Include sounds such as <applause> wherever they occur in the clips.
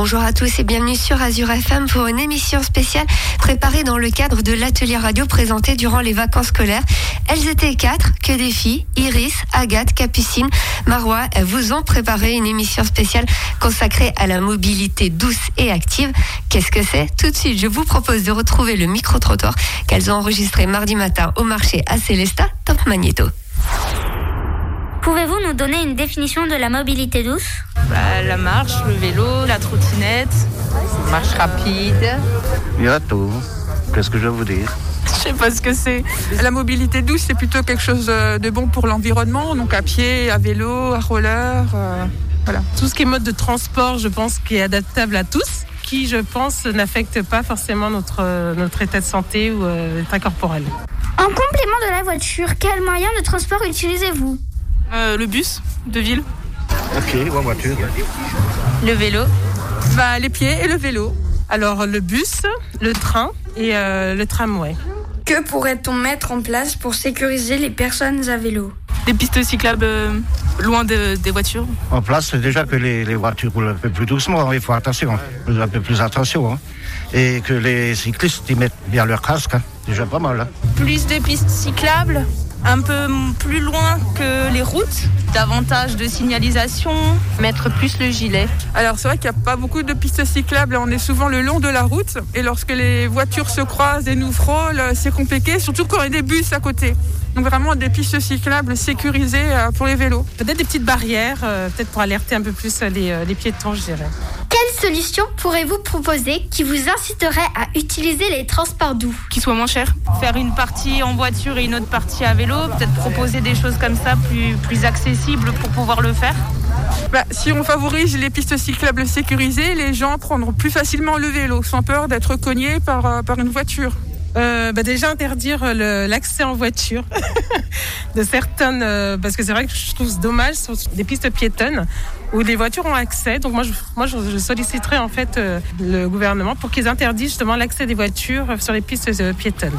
Bonjour à tous et bienvenue sur Azure FM pour une émission spéciale préparée dans le cadre de l'atelier radio présenté durant les vacances scolaires. Elles étaient quatre, que des filles, Iris, Agathe, Capucine, Marois, elles vous ont préparé une émission spéciale consacrée à la mobilité douce et active. Qu'est-ce que c'est? Tout de suite, je vous propose de retrouver le micro-trottoir qu'elles ont enregistré mardi matin au marché à Célesta, Top Magneto. Pouvez-vous nous donner une définition de la mobilité douce? Bah, La marche, le vélo, la trottinette. Marche rapide. Il y a tout. Qu'est-ce que je vais vous dire? Je sais pas ce que c'est. La mobilité douce, c'est plutôt quelque chose euh, de bon pour l'environnement, donc à pied, à vélo, à roller. euh, voilà. Tout ce qui est mode de transport, je pense, qui est adaptable à tous, qui, je pense, n'affecte pas forcément notre, notre état de santé ou euh, état corporel. En complément de la voiture, quel moyen de transport utilisez-vous? Euh, le bus de ville. Ok, ou en voiture. Le vélo. Bah, les pieds et le vélo. Alors, le bus, le train et euh, le tramway. Que pourrait-on mettre en place pour sécuriser les personnes à vélo? Des pistes cyclables euh, loin de- des voitures. En place, c'est déjà que les, les voitures roulent un peu plus doucement. hein. Il faut attention, hein. un peu plus attention. hein. Et que les cyclistes y mettent bien leur casque. hein. Déjà pas mal. hein. Plus de pistes cyclables, un peu plus loin que les routes. Davantage de signalisation. Mettre plus le gilet. Alors c'est vrai qu'il n'y a pas beaucoup de pistes cyclables, on est souvent le long de la route et lorsque les voitures se croisent et nous frôlent, euh, c'est compliqué, surtout quand il y a des bus à côté. Donc vraiment des pistes cyclables sécurisées euh, pour les vélos. Peut-être des petites barrières, euh, peut-être pour alerter un peu plus les, les piétons, je dirais. Quelle solution pourrez-vous proposer qui vous inciterait à utiliser les transports doux Qui soit moins cher. Faire une partie en voiture et une autre partie à vélo. Peut-être proposer des choses comme ça plus, plus accessibles pour pouvoir le faire. Bah, si on favorise les pistes cyclables sécurisées, les gens prendront plus facilement le vélo sans peur d'être cognés par, euh, par une voiture. Euh, bah déjà interdire l'accès en voiture <laughs> de certaines euh, parce que c'est vrai que je trouve dommage sur des pistes piétonnes où les voitures ont accès. Donc moi je, moi je, solliciterais en fait euh, le gouvernement pour qu'ils interdisent justement l'accès des voitures sur les pistes euh, piétonnes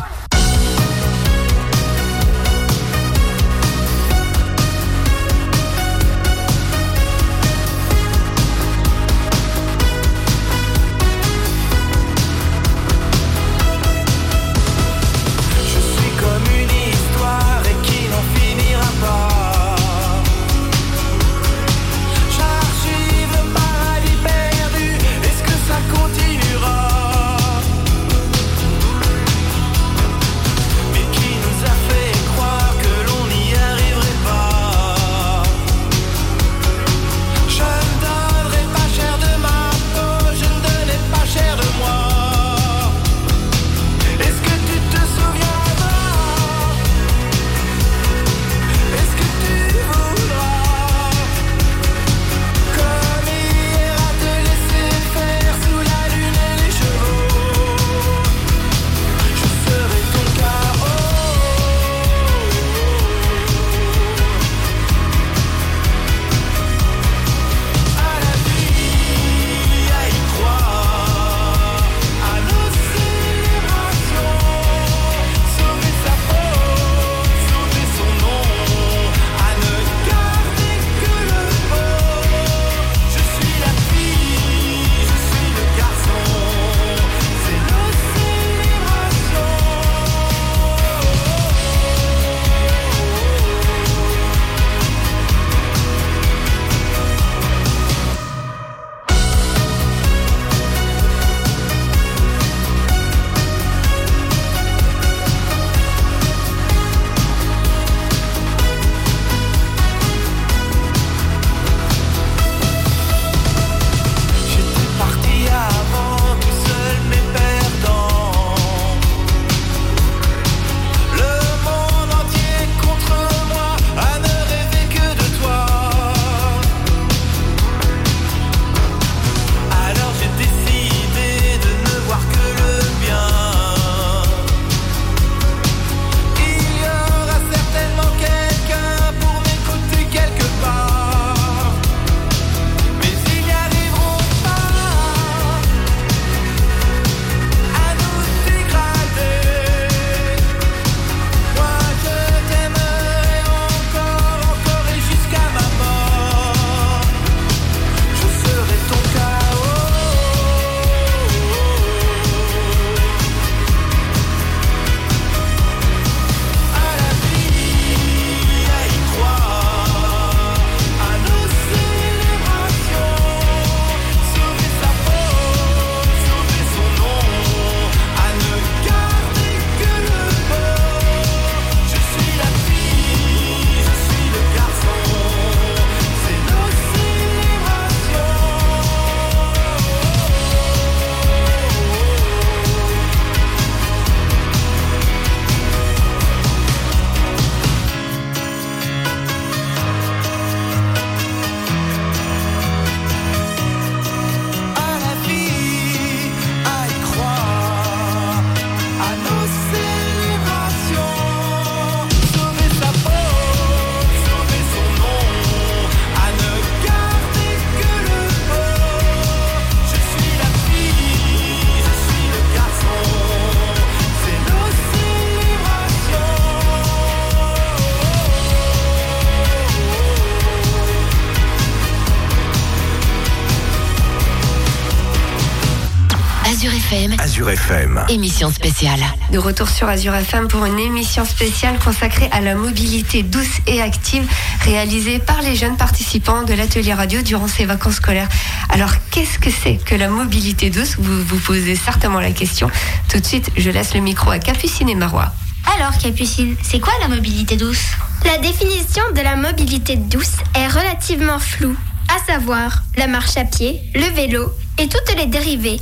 Émission spéciale. De retour sur Azure FM pour une émission spéciale consacrée à la mobilité douce et active réalisée par les jeunes participants de l'atelier radio durant ces vacances scolaires. Alors, qu'est-ce que c'est que la mobilité douce? Vous vous posez certainement la question. Tout de suite, je laisse le micro à Capucine et Marois. Alors, Capucine, c'est quoi la mobilité douce? La définition de la mobilité douce est relativement floue, à savoir la marche à pied, le vélo et toutes les dérivées,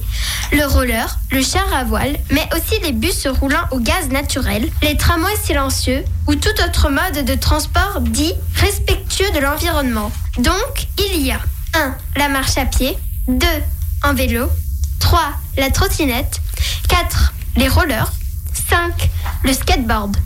le roller, le char à voile, mais aussi les bus roulant au gaz naturel, les tramways silencieux ou tout autre mode de transport dit respectueux de l'environnement. Donc, il y a 1. La marche à pied, 2. En vélo, 3. La trottinette, 4. Les rollers, 5. Le skateboard,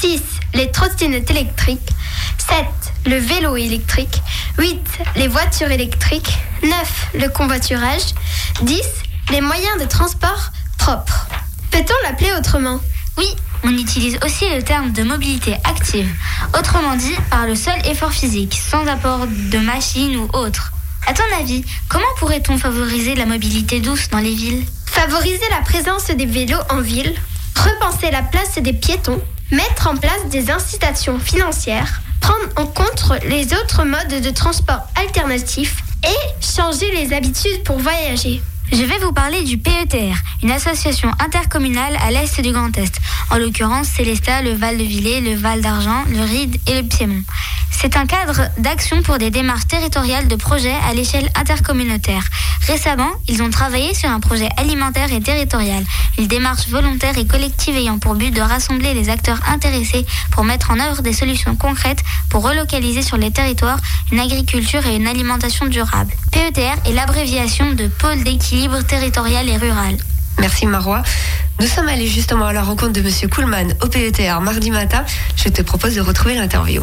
6. Les trottinettes électriques, 7. Le vélo électrique, 8. Les voitures électriques, 9. Le convoiturage, 10. Les moyens de transport propres. Peut-on l'appeler autrement? Oui, on utilise aussi le terme de mobilité active, autrement dit par le seul effort physique, sans apport de machine ou autre. À ton avis, comment pourrait-on favoriser la mobilité douce dans les villes? Favoriser la présence des vélos en ville, repenser la place des piétons, mettre en place des incitations financières, prendre en compte les autres modes de transport alternatifs et changer les habitudes pour voyager. Je vais vous parler du PETR, une association intercommunale à l'est du Grand Est. En l'occurrence, Célestat, le Val-de-Villers, le Val d'Argent, le Ride et le Piémont. C'est un cadre d'action pour des démarches territoriales de projets à l'échelle intercommunautaire. Récemment, ils ont travaillé sur un projet alimentaire et territorial, une démarche volontaire et collective ayant pour but de rassembler les acteurs intéressés pour mettre en œuvre des solutions concrètes pour relocaliser sur les territoires une agriculture et une alimentation durable. PETR est l'abréviation de pôle d'équilibre territorial et rural. Merci Marois. Nous sommes allés justement à la rencontre de Monsieur Kuhlmann au PETR mardi matin. Je te propose de retrouver l'interview.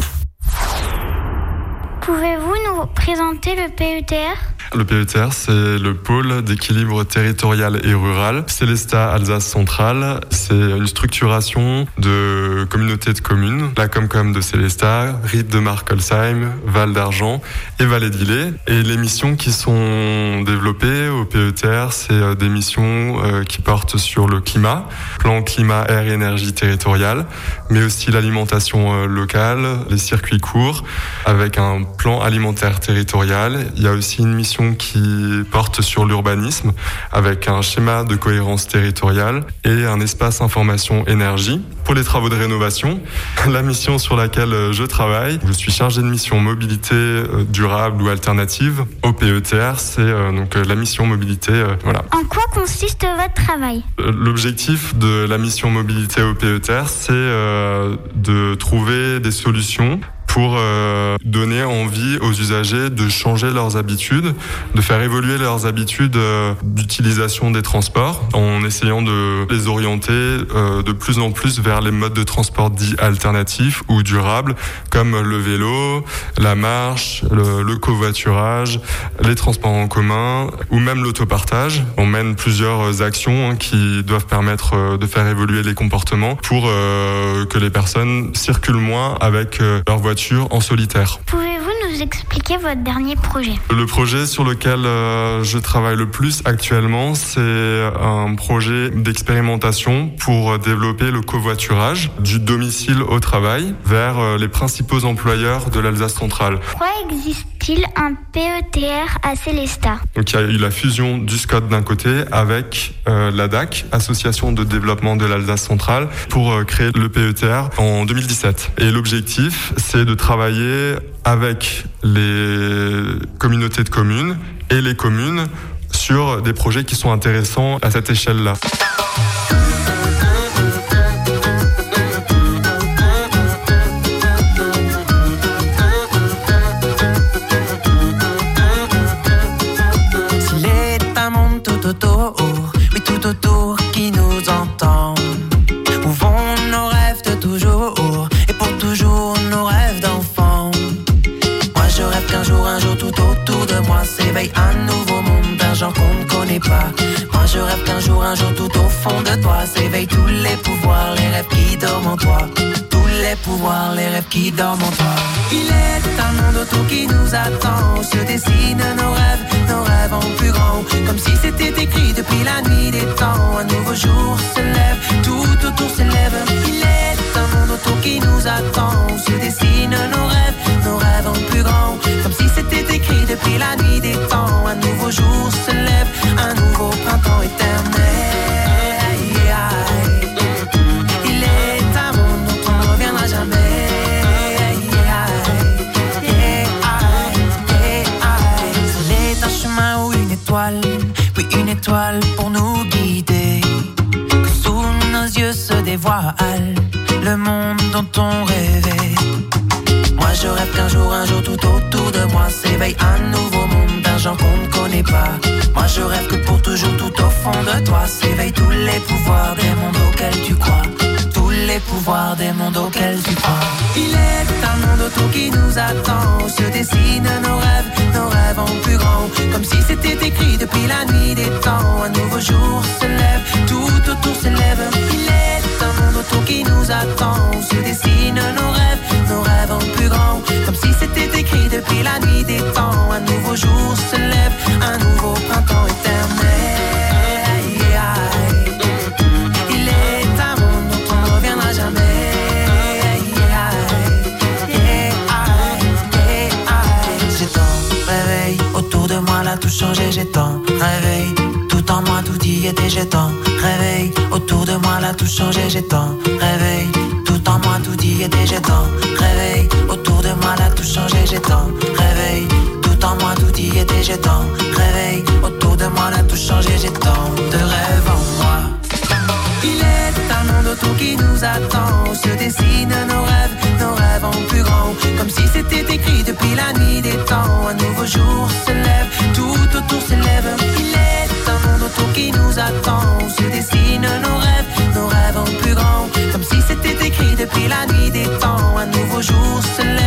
Pouvez-vous nous présenter le PETR le PETR, c'est le pôle d'équilibre territorial et rural. Célestat Alsace Centrale, c'est une structuration de communautés de communes, la Comcom de Célestat, Rite de Markolsheim, Val d'Argent et Vallée d'Illé. Et les missions qui sont développées au PETR, c'est des missions euh, qui portent sur le climat, plan climat, air et énergie territoriale, mais aussi l'alimentation euh, locale, les circuits courts, avec un plan alimentaire territorial. Il y a aussi une mission qui porte sur l'urbanisme avec un schéma de cohérence territoriale et un espace information énergie. Pour les travaux de rénovation, <laughs> la mission sur laquelle je travaille, je suis chargé de mission mobilité euh, durable ou alternative au PETR, c'est euh, donc euh, la mission mobilité voilà. En quoi consiste votre travail? L'objectif de la mission mobilité au PETR, c'est de trouver des solutions pour euh, donner envie aux usagers de changer leurs habitudes, de faire évoluer leurs habitudes euh, d'utilisation des transports en essayant de les orienter euh, de plus en plus vers les modes de transport dits alternatifs ou durables comme le vélo, la marche, le, le covoiturage, les transports en commun ou même l'autopartage. On mène plusieurs actions hein, qui doivent permettre de faire évoluer les comportements pour que les personnes circulent moins avec leur voiture en solitaire. Expliquer votre dernier projet Le projet sur lequel euh, je travaille le plus actuellement, c'est un projet d'expérimentation pour développer le covoiturage du domicile au travail vers euh, les principaux employeurs de l'Alsace centrale. Pourquoi existe-t-il un PETR à Célestat? Donc il y a eu la fusion du SCOT d'un côté avec euh, la DAC, Association de développement de l'Alsace centrale, pour euh, créer le PETR en 2017. Et l'objectif, c'est de travailler avec les communautés de communes et les communes sur des projets qui sont intéressants à cette échelle-là. Un jour tout au fond de toi s'éveillent tous les pouvoirs, les rêves qui dorment en toi. Tous les pouvoirs, les rêves qui dorment en toi. Il est un monde autour qui nous attend, se dessinent nos rêves, nos rêves en plus grand. Comme si c'était écrit depuis la nuit des temps. Un nouveau jour se lève, tout autour s'élève. Il est un monde autour qui nous attend, se dessinent nos rêves, nos plus. Comme si c'était écrit depuis la nuit des temps. Un nouveau jour se lève, un nouveau printemps éternel. Il est un monde on ne reviendra jamais. C'est un chemin ou une étoile, oui une étoile pour nous guider. Que sous nos yeux se dévoile le monde dont on rêvait. Je rêve qu'un jour, un jour tout autour de moi s'éveille un nouveau monde d'un genre qu'on ne connaît pas. Moi je rêve que pour toujours tout au fond de toi s'éveillent tous les pouvoirs des mondes auxquels tu crois. Tous les pouvoirs des mondes auxquels tu crois. Il est un monde autour qui nous attend, où se dessinent nos rêves, nos rêves en plus grand. Comme si c'était écrit depuis la nuit des temps. Un nouveau jour se lève, tout autour s'élève. Il est un monde autour qui nous attend, se dessinent nos rêves, nos rêves en plus grand. Comme si c'était écrit depuis la nuit des temps. Un nouveau jour se lève, un nouveau printemps éternel. Il est un ne reviendra jamais. J'ai tant réveil autour de moi, là tout changé. J'ai tant réveil tout en moi, tout y était. J'ai tant réveil autour de moi, là tout changé. J'ai tant réveil en moi, tout y était. J'ai tant réveil autour de moi, là tout changé. J'ai tant réveil tout en moi, tout y était. J'ai tant réveil autour de moi, là tout changé. J'ai tant de rêves en moi. Il est un monde autour qui nous attend, se dessinent nos rêves, nos rêves en plus grand. Comme si c'était écrit depuis la nuit des temps. Un nouveau jour se lève, tout autour s'élève. Il est un monde autour qui nous attend, se rêves, nos depuis la nuit des temps. Un nouveau jour se lève,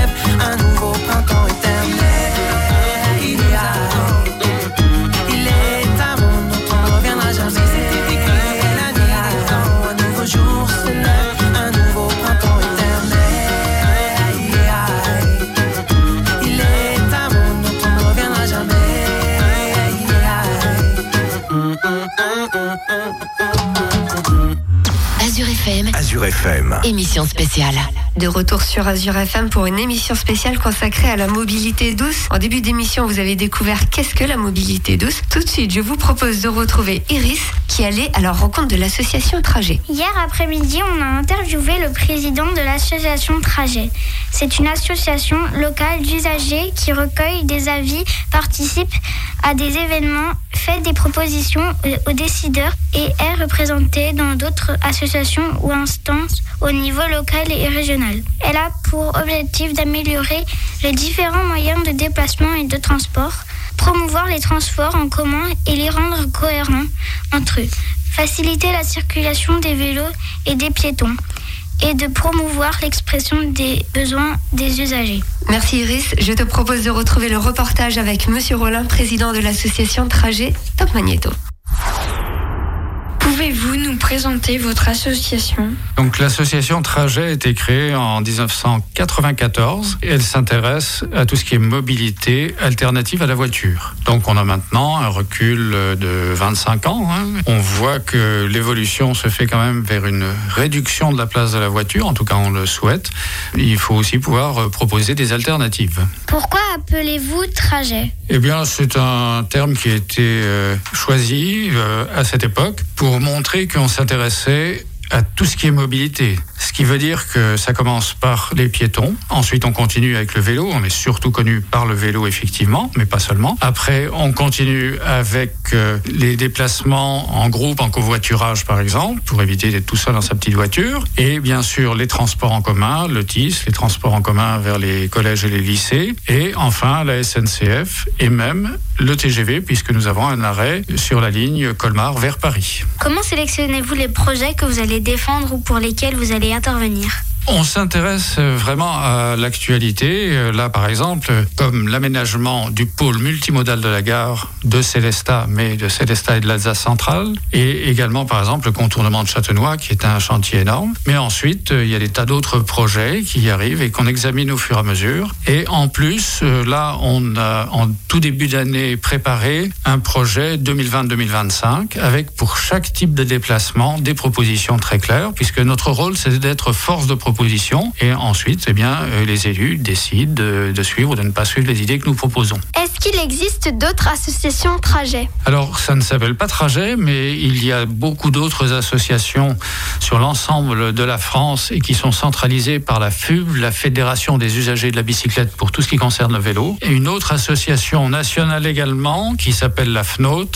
Émission spéciale. De retour sur Azure FM pour une émission spéciale consacrée à la mobilité douce. En début d'émission, vous avez découvert qu'est-ce que la mobilité douce. Tout de suite, je vous propose de retrouver Iris qui allait à la rencontre de l'association Trajet. Hier après-midi, on a interviewé le président de l'association Trajet. C'est une association locale d'usagers qui recueille des avis, participe à des événements, fait des propositions aux décideurs et est représentée dans d'autres associations ou instances au niveau local et régional. Elle a pour objectif d'améliorer les différents moyens de déplacement et de transport, promouvoir les transports en commun et les rendre cohérents entre eux, faciliter la circulation des vélos et des piétons et de promouvoir l'expression des besoins des usagers. Merci Iris. Je te propose de retrouver le reportage avec Monsieur Rollin, président de l'association Trajet Top Magnéto. Pouvez-vous nous présenter votre association Donc l'association Trajet a été créée en 1994 et elle s'intéresse à tout ce qui est mobilité alternative à la voiture. Donc on a maintenant un recul de 25 ans. Hein. On voit que l'évolution se fait quand même vers une réduction de la place de la voiture, en tout cas on le souhaite. Il faut aussi pouvoir proposer des alternatives. Pourquoi appelez-vous Trajet? Eh bien c'est un terme qui a été euh, choisi euh, à cette époque pour montrer qu'on s'intéressait à tout ce qui est mobilité. Ce qui veut dire que ça commence par les piétons. Ensuite, on continue avec le vélo. On est surtout connu par le vélo, effectivement, mais pas seulement. Après, on continue avec euh, les déplacements en groupe, en covoiturage, par exemple, pour éviter d'être tout seul dans sa petite voiture. Et bien sûr, les transports en commun, le TIS, les transports en commun vers les collèges et les lycées. Et enfin, la SNCF et même le TGV, puisque nous avons un arrêt sur la ligne Colmar vers Paris. Comment sélectionnez-vous les projets que vous allez défendre ou pour lesquels vous allez intervenir On s'intéresse vraiment à l'actualité. Là, par exemple, comme l'aménagement du pôle multimodal de la gare de Célestat, mais de Célestat et de l'Alsace centrale, et également, par exemple, le contournement de Châtenois, qui est un chantier énorme. Mais ensuite, il y a des tas d'autres projets qui arrivent et qu'on examine au fur et à mesure. Et en plus, là, on a en tout début d'année préparé un projet 2020-2025 avec pour chaque type de déplacement des propositions très claires, puisque notre rôle, c'est d'être force de proposition et ensuite, eh bien, euh, les élus décident de, suivre ou de ne pas suivre les idées que nous proposons. Est-ce qu'il existe d'autres associations trajet? Alors, ça ne s'appelle pas trajet, mais il y a beaucoup d'autres associations sur l'ensemble de la France et qui sont centralisées par la FUB, la Fédération des usagers de la bicyclette pour tout ce qui concerne le vélo, et une autre association nationale également qui s'appelle la FNOT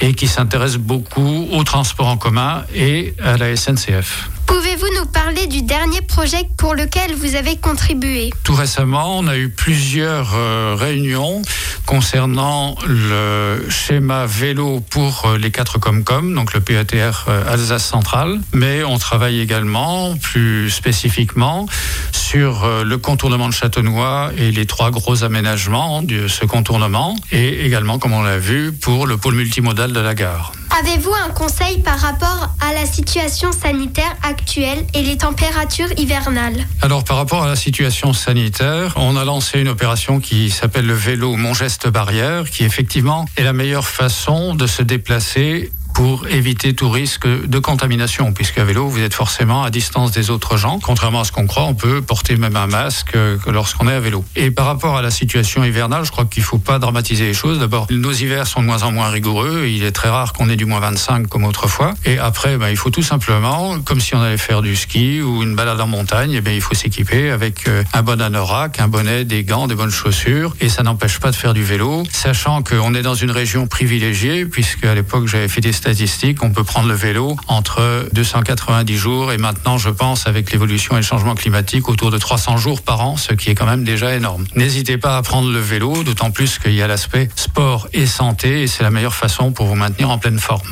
et qui s'intéresse beaucoup au transport en commun et à la SNCF. Pouvez-vous nous parler du dernier projet pour lequel vous avez contribué? Tout récemment, on a eu plusieurs euh, réunions concernant le schéma vélo pour euh, les quatre Comcom, donc le PATR e euh, Alsace Centrale, mais on travaille également plus spécifiquement sur le contournement de Châtenois et les trois gros aménagements de ce contournement, et également, comme on l'a vu, pour le pôle multimodal de la gare. Avez-vous un conseil par rapport à la situation sanitaire actuelle et les températures hivernales Alors par rapport à la situation sanitaire, on a lancé une opération qui s'appelle le vélo Mon geste barrière, qui effectivement est la meilleure façon de se déplacer pour éviter tout risque de contamination, puisqu'à vélo, vous êtes forcément à distance des autres gens. Contrairement à ce qu'on croit, on peut porter même un masque lorsqu'on est à vélo. Et par rapport à la situation hivernale, je crois qu'il ne faut pas dramatiser les choses. D'abord, nos hivers sont de moins en moins rigoureux. Il est très rare qu'on ait du moins 25 comme autrefois. Et après, ben, il faut tout simplement, comme si on allait faire du ski ou une balade en montagne, eh bien, il faut s'équiper avec euh, un bon anorak, un bonnet, des gants, des bonnes chaussures. Et ça n'empêche pas de faire du vélo, sachant qu'on est dans une région privilégiée, puisque à l'époque, j'avais fait des stages on peut prendre le vélo entre 290 jours et maintenant, je pense, avec l'évolution et le changement climatique, autour de 300 jours par an, ce qui est quand même déjà énorme. N'hésitez pas à prendre le vélo, d'autant plus qu'il y a l'aspect sport et santé, et c'est la meilleure façon pour vous maintenir en pleine forme.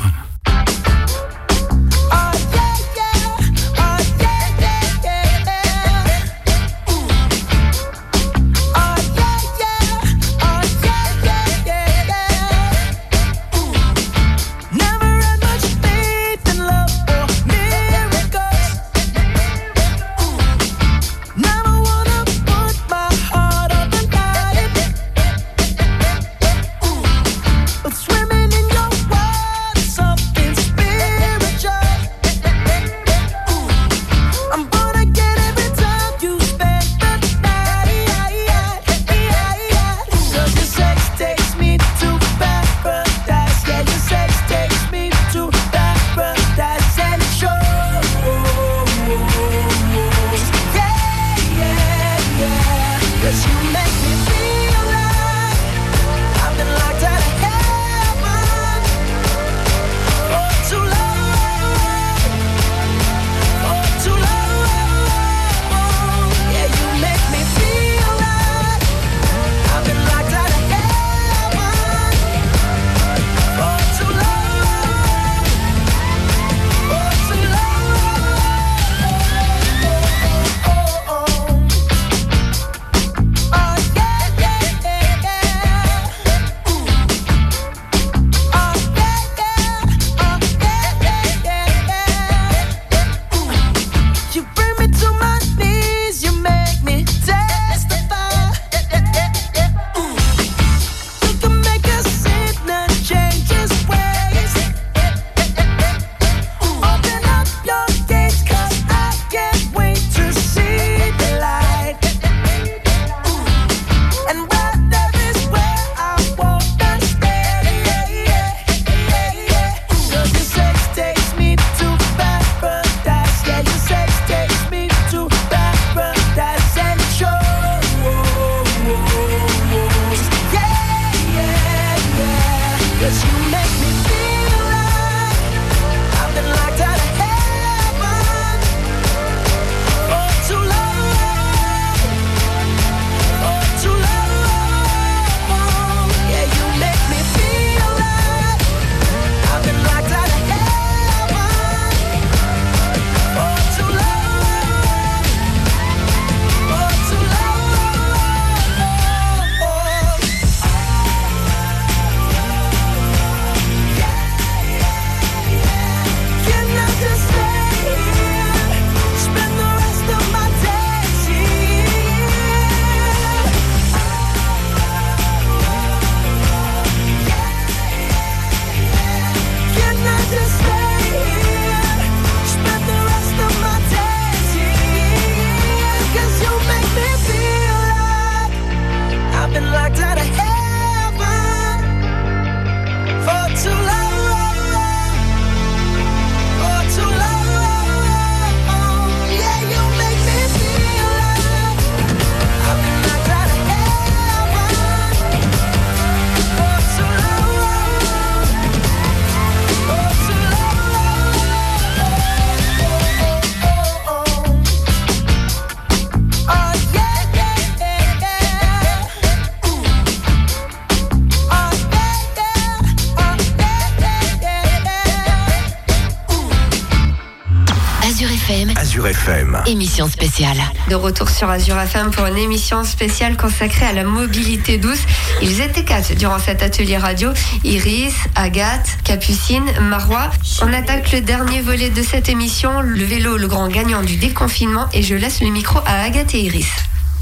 FM. Azure FM. Émission spéciale. De retour sur Azure FM pour une émission spéciale consacrée à la mobilité douce. Ils étaient quatre durant cet atelier radio. Iris, Agathe, Capucine, Marois. On attaque le dernier volet de cette émission, le vélo, le grand gagnant du déconfinement. Et je laisse le micro à Agathe et Iris.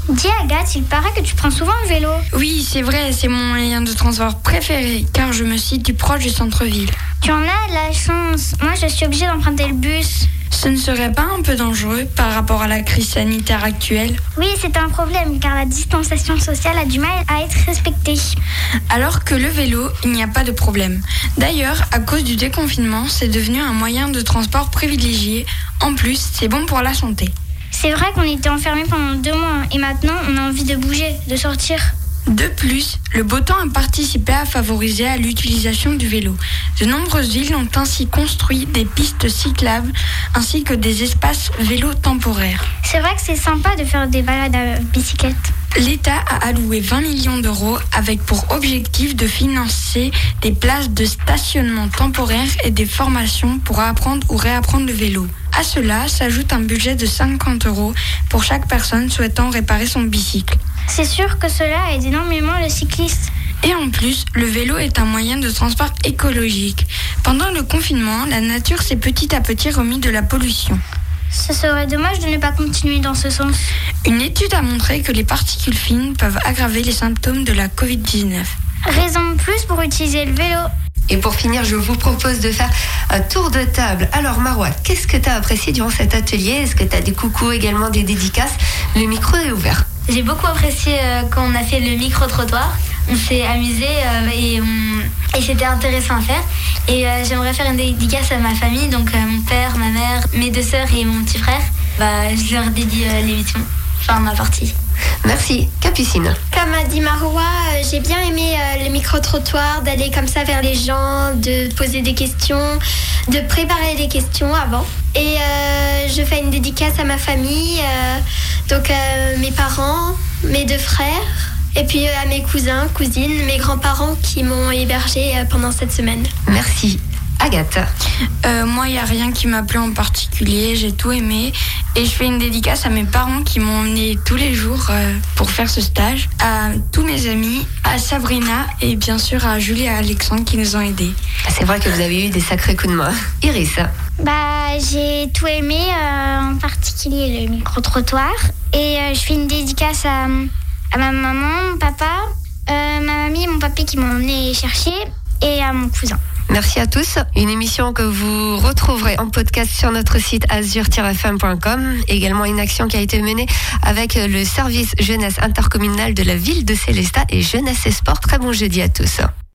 Dis Agathe, il paraît que tu prends souvent le vélo. Oui, c'est vrai, c'est mon moyen de transport préféré car je me situe proche du centre-ville. Tu en as la chance. Moi, je suis obligée d'emprunter le bus. Ce ne serait pas un peu dangereux par rapport à la crise sanitaire actuelle Oui, c'est un problème car la distanciation sociale a du mal à être respectée. Alors que le vélo, il n'y a pas de problème. D'ailleurs, à cause du déconfinement, c'est devenu un moyen de transport privilégié. En plus, c'est bon pour la santé. C'est vrai qu'on était enfermés pendant deux mois et maintenant on a envie de bouger, de sortir. De plus, le beau temps a participé à favoriser à l'utilisation du vélo. De nombreuses villes ont ainsi construit des pistes cyclables ainsi que des espaces vélos temporaires. C'est vrai que c'est sympa de faire des balades à bicyclette. L'État a alloué 20 millions d'euros avec pour objectif de financer des places de stationnement temporaire et des formations pour apprendre ou réapprendre le vélo. À cela s'ajoute un budget de 50 euros pour chaque personne souhaitant réparer son bicycle. C'est sûr que cela aide énormément le cycliste. Et en plus, le vélo est un moyen de transport écologique. Pendant le confinement, la nature s'est petit à petit remis de la pollution. Ce serait dommage de ne pas continuer dans ce sens. Une étude a montré que les particules fines peuvent aggraver les symptômes de la Covid-19. Raison de plus pour utiliser le vélo. Et pour finir, je vous propose de faire un tour de table. Alors Marois, qu'est-ce que tu as apprécié durant cet atelier? Est-ce que tu as des coucous également, des dédicaces? Le micro est ouvert. J'ai beaucoup apprécié euh, quand on a fait le micro-trottoir. On s'est amusé euh, et, on- et c'était intéressant à faire. Et euh, j'aimerais faire une dédicace à ma famille, donc euh, mon père, ma mère, mes deux sœurs et mon petit frère. Bah, je leur dédie euh, l'émission, enfin ma partie. Merci. Capucine. Comme a dit Marois, euh, j'ai bien aimé euh, le micro-trottoir, d'aller comme ça vers les gens, de poser des questions, de préparer des questions avant. Et euh, je fais une dédicace à ma famille, euh, donc euh, mes parents, mes deux frères, et puis euh, à mes cousins, cousines, mes grands-parents qui m'ont hébergé euh, pendant cette semaine. Merci. Agathe. Euh, moi, il n'y a rien qui m'a plu en particulier. J'ai tout aimé. Et je fais une dédicace à mes parents qui m'ont emmené tous les jours euh, pour faire ce stage, à tous mes amis, à Sabrina et bien sûr à Julie et à Alexandre qui nous ont aidés. C'est vrai que vous avez eu des sacrés coups de main. Iris. Bah, j'ai tout aimé, euh, en particulier le micro-trottoir. Et euh, je fais une dédicace à, à ma maman, mon papa, euh, ma mamie mon papy qui m'ont emmené chercher, et à mon cousin. Merci à tous. Une émission que vous retrouverez en podcast sur notre site azur-fm.com. Également une action qui a été menée avec le service jeunesse intercommunal de la ville de Célestat et Jeunesse et Sport. Très bon jeudi à tous.